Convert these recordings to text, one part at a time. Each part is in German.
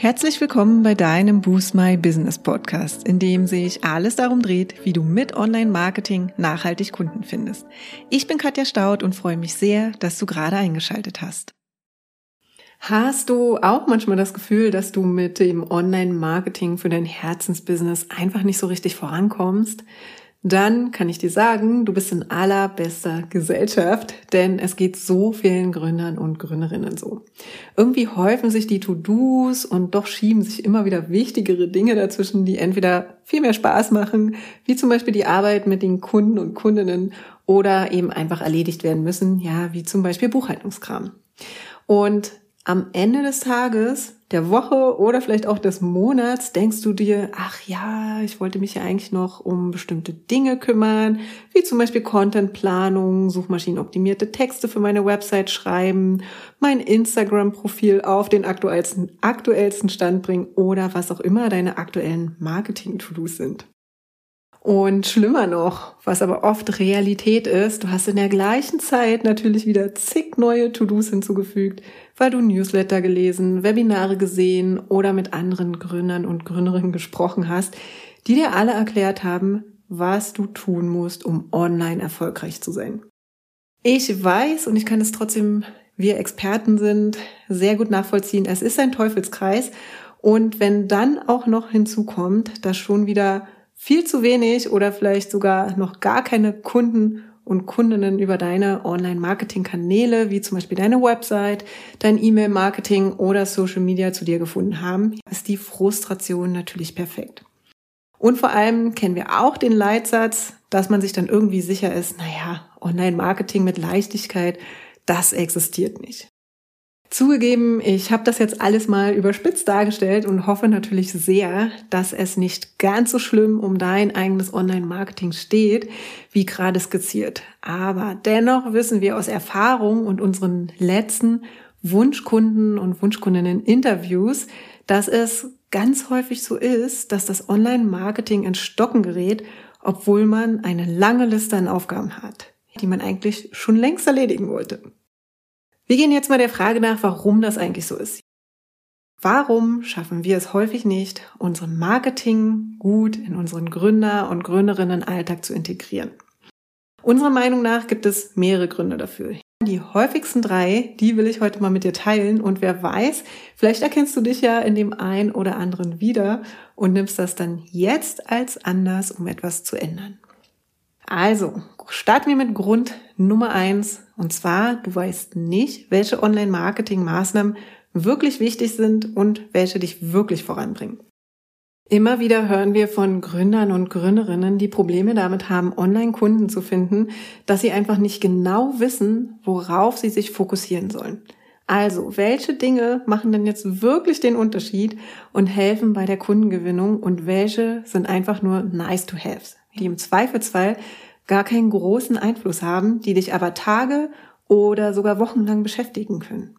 Herzlich willkommen bei deinem Boost My Business Podcast, in dem sich alles darum dreht, wie du mit Online-Marketing nachhaltig Kunden findest. Ich bin Katja Staud und freue mich sehr, dass du gerade eingeschaltet hast. Hast du auch manchmal das Gefühl, dass du mit dem Online-Marketing für dein Herzensbusiness einfach nicht so richtig vorankommst? Dann kann ich dir sagen, du bist in allerbester Gesellschaft, denn es geht so vielen Gründern und Gründerinnen so. Irgendwie häufen sich die To-Dos und doch schieben sich immer wieder wichtigere Dinge dazwischen, die entweder viel mehr Spaß machen, wie zum Beispiel die Arbeit mit den Kunden und Kundinnen oder eben einfach erledigt werden müssen, ja, wie zum Beispiel Buchhaltungskram. Und am Ende des Tages, der Woche oder vielleicht auch des Monats denkst du dir, ach ja, ich wollte mich ja eigentlich noch um bestimmte Dinge kümmern, wie zum Beispiel Contentplanung, suchmaschinenoptimierte Texte für meine Website schreiben, mein Instagram-Profil auf den aktuellsten, aktuellsten Stand bringen oder was auch immer deine aktuellen Marketing-To-Dos sind. Und schlimmer noch, was aber oft Realität ist, du hast in der gleichen Zeit natürlich wieder zig neue To-Dos hinzugefügt, weil du Newsletter gelesen, Webinare gesehen oder mit anderen Gründern und Gründerinnen gesprochen hast, die dir alle erklärt haben, was du tun musst, um online erfolgreich zu sein. Ich weiß und ich kann es trotzdem, wir Experten sind, sehr gut nachvollziehen. Es ist ein Teufelskreis. Und wenn dann auch noch hinzukommt, dass schon wieder viel zu wenig oder vielleicht sogar noch gar keine Kunden und Kundinnen über deine Online-Marketing-Kanäle, wie zum Beispiel deine Website, dein E-Mail-Marketing oder Social Media zu dir gefunden haben, ist die Frustration natürlich perfekt. Und vor allem kennen wir auch den Leitsatz, dass man sich dann irgendwie sicher ist, naja, Online-Marketing mit Leichtigkeit, das existiert nicht. Zugegeben, ich habe das jetzt alles mal überspitzt dargestellt und hoffe natürlich sehr, dass es nicht ganz so schlimm um dein eigenes Online-Marketing steht, wie gerade skizziert. Aber dennoch wissen wir aus Erfahrung und unseren letzten Wunschkunden und Wunschkundinnen Interviews, dass es ganz häufig so ist, dass das Online-Marketing in Stocken gerät, obwohl man eine lange Liste an Aufgaben hat, die man eigentlich schon längst erledigen wollte. Wir gehen jetzt mal der Frage nach, warum das eigentlich so ist. Warum schaffen wir es häufig nicht, unser Marketing gut in unseren Gründer- und Gründerinnen-Alltag zu integrieren? Unserer Meinung nach gibt es mehrere Gründe dafür. Die häufigsten drei, die will ich heute mal mit dir teilen und wer weiß, vielleicht erkennst du dich ja in dem einen oder anderen wieder und nimmst das dann jetzt als Anlass, um etwas zu ändern. Also, starten wir mit Grund Nummer eins. Und zwar, du weißt nicht, welche Online-Marketing-Maßnahmen wirklich wichtig sind und welche dich wirklich voranbringen. Immer wieder hören wir von Gründern und Gründerinnen, die Probleme damit haben, Online-Kunden zu finden, dass sie einfach nicht genau wissen, worauf sie sich fokussieren sollen. Also, welche Dinge machen denn jetzt wirklich den Unterschied und helfen bei der Kundengewinnung und welche sind einfach nur nice to haves, die im Zweifelsfall gar keinen großen Einfluss haben, die dich aber Tage oder sogar wochenlang beschäftigen können.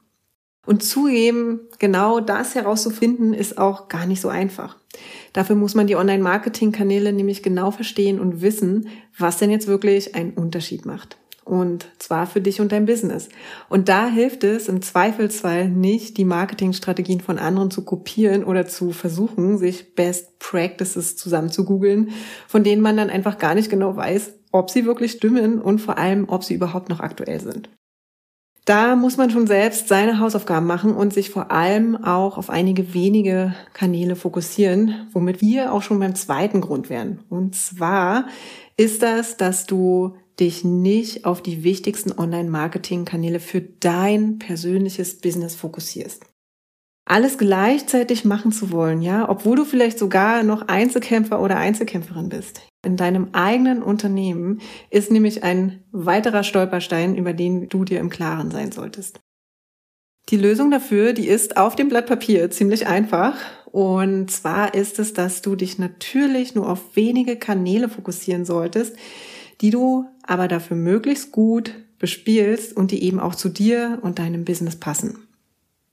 Und zugeben, genau das herauszufinden, ist auch gar nicht so einfach. Dafür muss man die Online-Marketing-Kanäle nämlich genau verstehen und wissen, was denn jetzt wirklich einen Unterschied macht. Und zwar für dich und dein Business. Und da hilft es im Zweifelsfall nicht, die Marketingstrategien von anderen zu kopieren oder zu versuchen, sich Best Practices zusammen zu googeln, von denen man dann einfach gar nicht genau weiß, ob sie wirklich stimmen und vor allem, ob sie überhaupt noch aktuell sind. Da muss man schon selbst seine Hausaufgaben machen und sich vor allem auch auf einige wenige Kanäle fokussieren, womit wir auch schon beim zweiten Grund wären. Und zwar ist das, dass du dich nicht auf die wichtigsten Online-Marketing-Kanäle für dein persönliches Business fokussierst alles gleichzeitig machen zu wollen, ja, obwohl du vielleicht sogar noch Einzelkämpfer oder Einzelkämpferin bist. In deinem eigenen Unternehmen ist nämlich ein weiterer Stolperstein, über den du dir im Klaren sein solltest. Die Lösung dafür, die ist auf dem Blatt Papier ziemlich einfach. Und zwar ist es, dass du dich natürlich nur auf wenige Kanäle fokussieren solltest, die du aber dafür möglichst gut bespielst und die eben auch zu dir und deinem Business passen.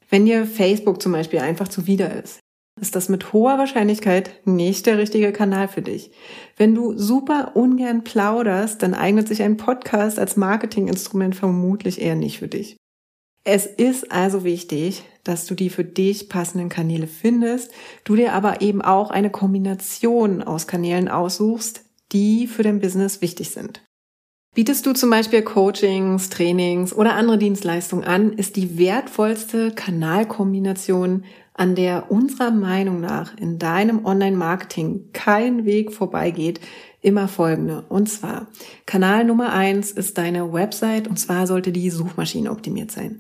Wenn dir Facebook zum Beispiel einfach zuwider ist, ist das mit hoher Wahrscheinlichkeit nicht der richtige Kanal für dich. Wenn du super ungern plauderst, dann eignet sich ein Podcast als Marketinginstrument vermutlich eher nicht für dich. Es ist also wichtig, dass du die für dich passenden Kanäle findest, du dir aber eben auch eine Kombination aus Kanälen aussuchst, die für dein Business wichtig sind. Bietest du zum Beispiel Coachings, Trainings oder andere Dienstleistungen an, ist die wertvollste Kanalkombination, an der unserer Meinung nach in deinem Online-Marketing kein Weg vorbeigeht, immer folgende. Und zwar, Kanal Nummer eins ist deine Website und zwar sollte die Suchmaschine optimiert sein.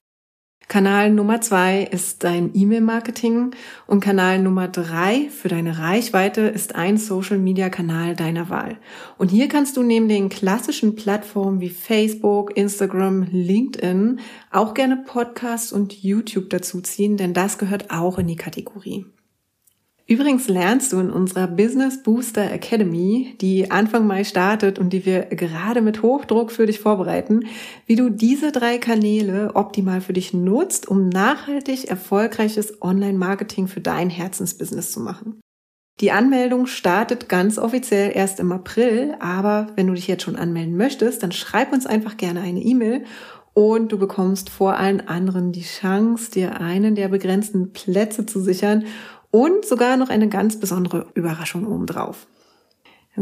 Kanal Nummer zwei ist dein E-Mail-Marketing und Kanal Nummer drei für deine Reichweite ist ein Social-Media-Kanal deiner Wahl. Und hier kannst du neben den klassischen Plattformen wie Facebook, Instagram, LinkedIn auch gerne Podcasts und YouTube dazu ziehen, denn das gehört auch in die Kategorie. Übrigens lernst du in unserer Business Booster Academy, die Anfang Mai startet und die wir gerade mit Hochdruck für dich vorbereiten, wie du diese drei Kanäle optimal für dich nutzt, um nachhaltig erfolgreiches Online-Marketing für dein Herzensbusiness zu machen. Die Anmeldung startet ganz offiziell erst im April, aber wenn du dich jetzt schon anmelden möchtest, dann schreib uns einfach gerne eine E-Mail und du bekommst vor allen anderen die Chance, dir einen der begrenzten Plätze zu sichern und sogar noch eine ganz besondere Überraschung obendrauf.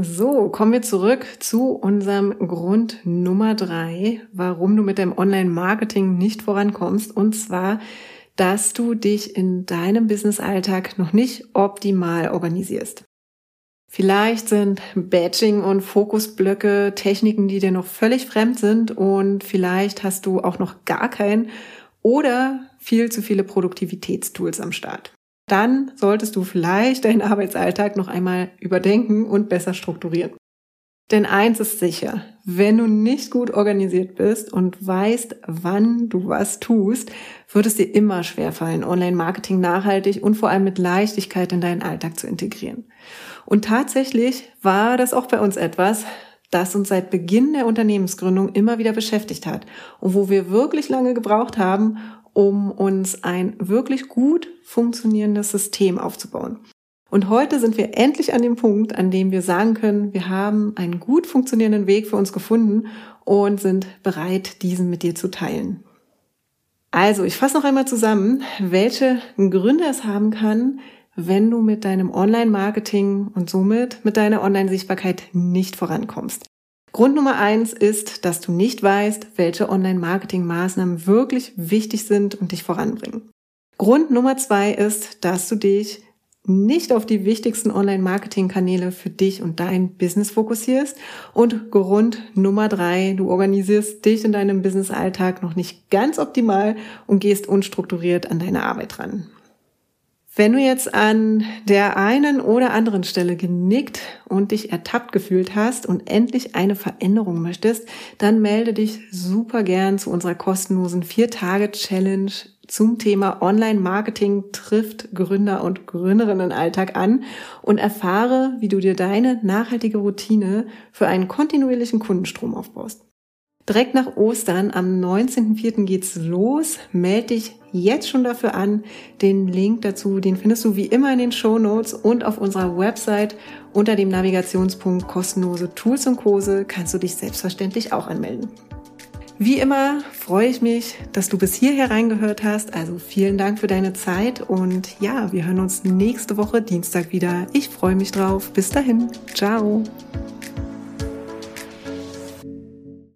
So, kommen wir zurück zu unserem Grund Nummer drei, warum du mit deinem Online-Marketing nicht vorankommst. Und zwar, dass du dich in deinem Business-Alltag noch nicht optimal organisierst. Vielleicht sind Batching und Fokusblöcke Techniken, die dir noch völlig fremd sind und vielleicht hast du auch noch gar keinen oder viel zu viele Produktivitätstools am Start dann solltest du vielleicht deinen Arbeitsalltag noch einmal überdenken und besser strukturieren. Denn eins ist sicher, wenn du nicht gut organisiert bist und weißt, wann du was tust, wird es dir immer schwerfallen, Online-Marketing nachhaltig und vor allem mit Leichtigkeit in deinen Alltag zu integrieren. Und tatsächlich war das auch bei uns etwas, das uns seit Beginn der Unternehmensgründung immer wieder beschäftigt hat und wo wir wirklich lange gebraucht haben, um uns ein wirklich gut funktionierendes System aufzubauen. Und heute sind wir endlich an dem Punkt, an dem wir sagen können, wir haben einen gut funktionierenden Weg für uns gefunden und sind bereit, diesen mit dir zu teilen. Also, ich fasse noch einmal zusammen, welche Gründe es haben kann, wenn du mit deinem Online-Marketing und somit mit deiner Online-Sichtbarkeit nicht vorankommst. Grund Nummer eins ist, dass du nicht weißt, welche Online-Marketing-Maßnahmen wirklich wichtig sind und dich voranbringen. Grund Nummer zwei ist, dass du dich nicht auf die wichtigsten Online-Marketing-Kanäle für dich und dein Business fokussierst. Und Grund Nummer drei, du organisierst dich in deinem Business-Alltag noch nicht ganz optimal und gehst unstrukturiert an deine Arbeit ran. Wenn du jetzt an der einen oder anderen Stelle genickt und dich ertappt gefühlt hast und endlich eine Veränderung möchtest, dann melde dich super gern zu unserer kostenlosen 4-Tage-Challenge zum Thema Online-Marketing trifft Gründer und Gründerinnen Alltag an und erfahre, wie du dir deine nachhaltige Routine für einen kontinuierlichen Kundenstrom aufbaust. Direkt nach Ostern am 19.04. geht's los. Meld dich jetzt schon dafür an. Den Link dazu, den findest du wie immer in den Show Notes und auf unserer Website unter dem Navigationspunkt kostenlose Tools und Kurse kannst du dich selbstverständlich auch anmelden. Wie immer freue ich mich, dass du bis hierher reingehört hast. Also vielen Dank für deine Zeit und ja, wir hören uns nächste Woche Dienstag wieder. Ich freue mich drauf. Bis dahin. Ciao.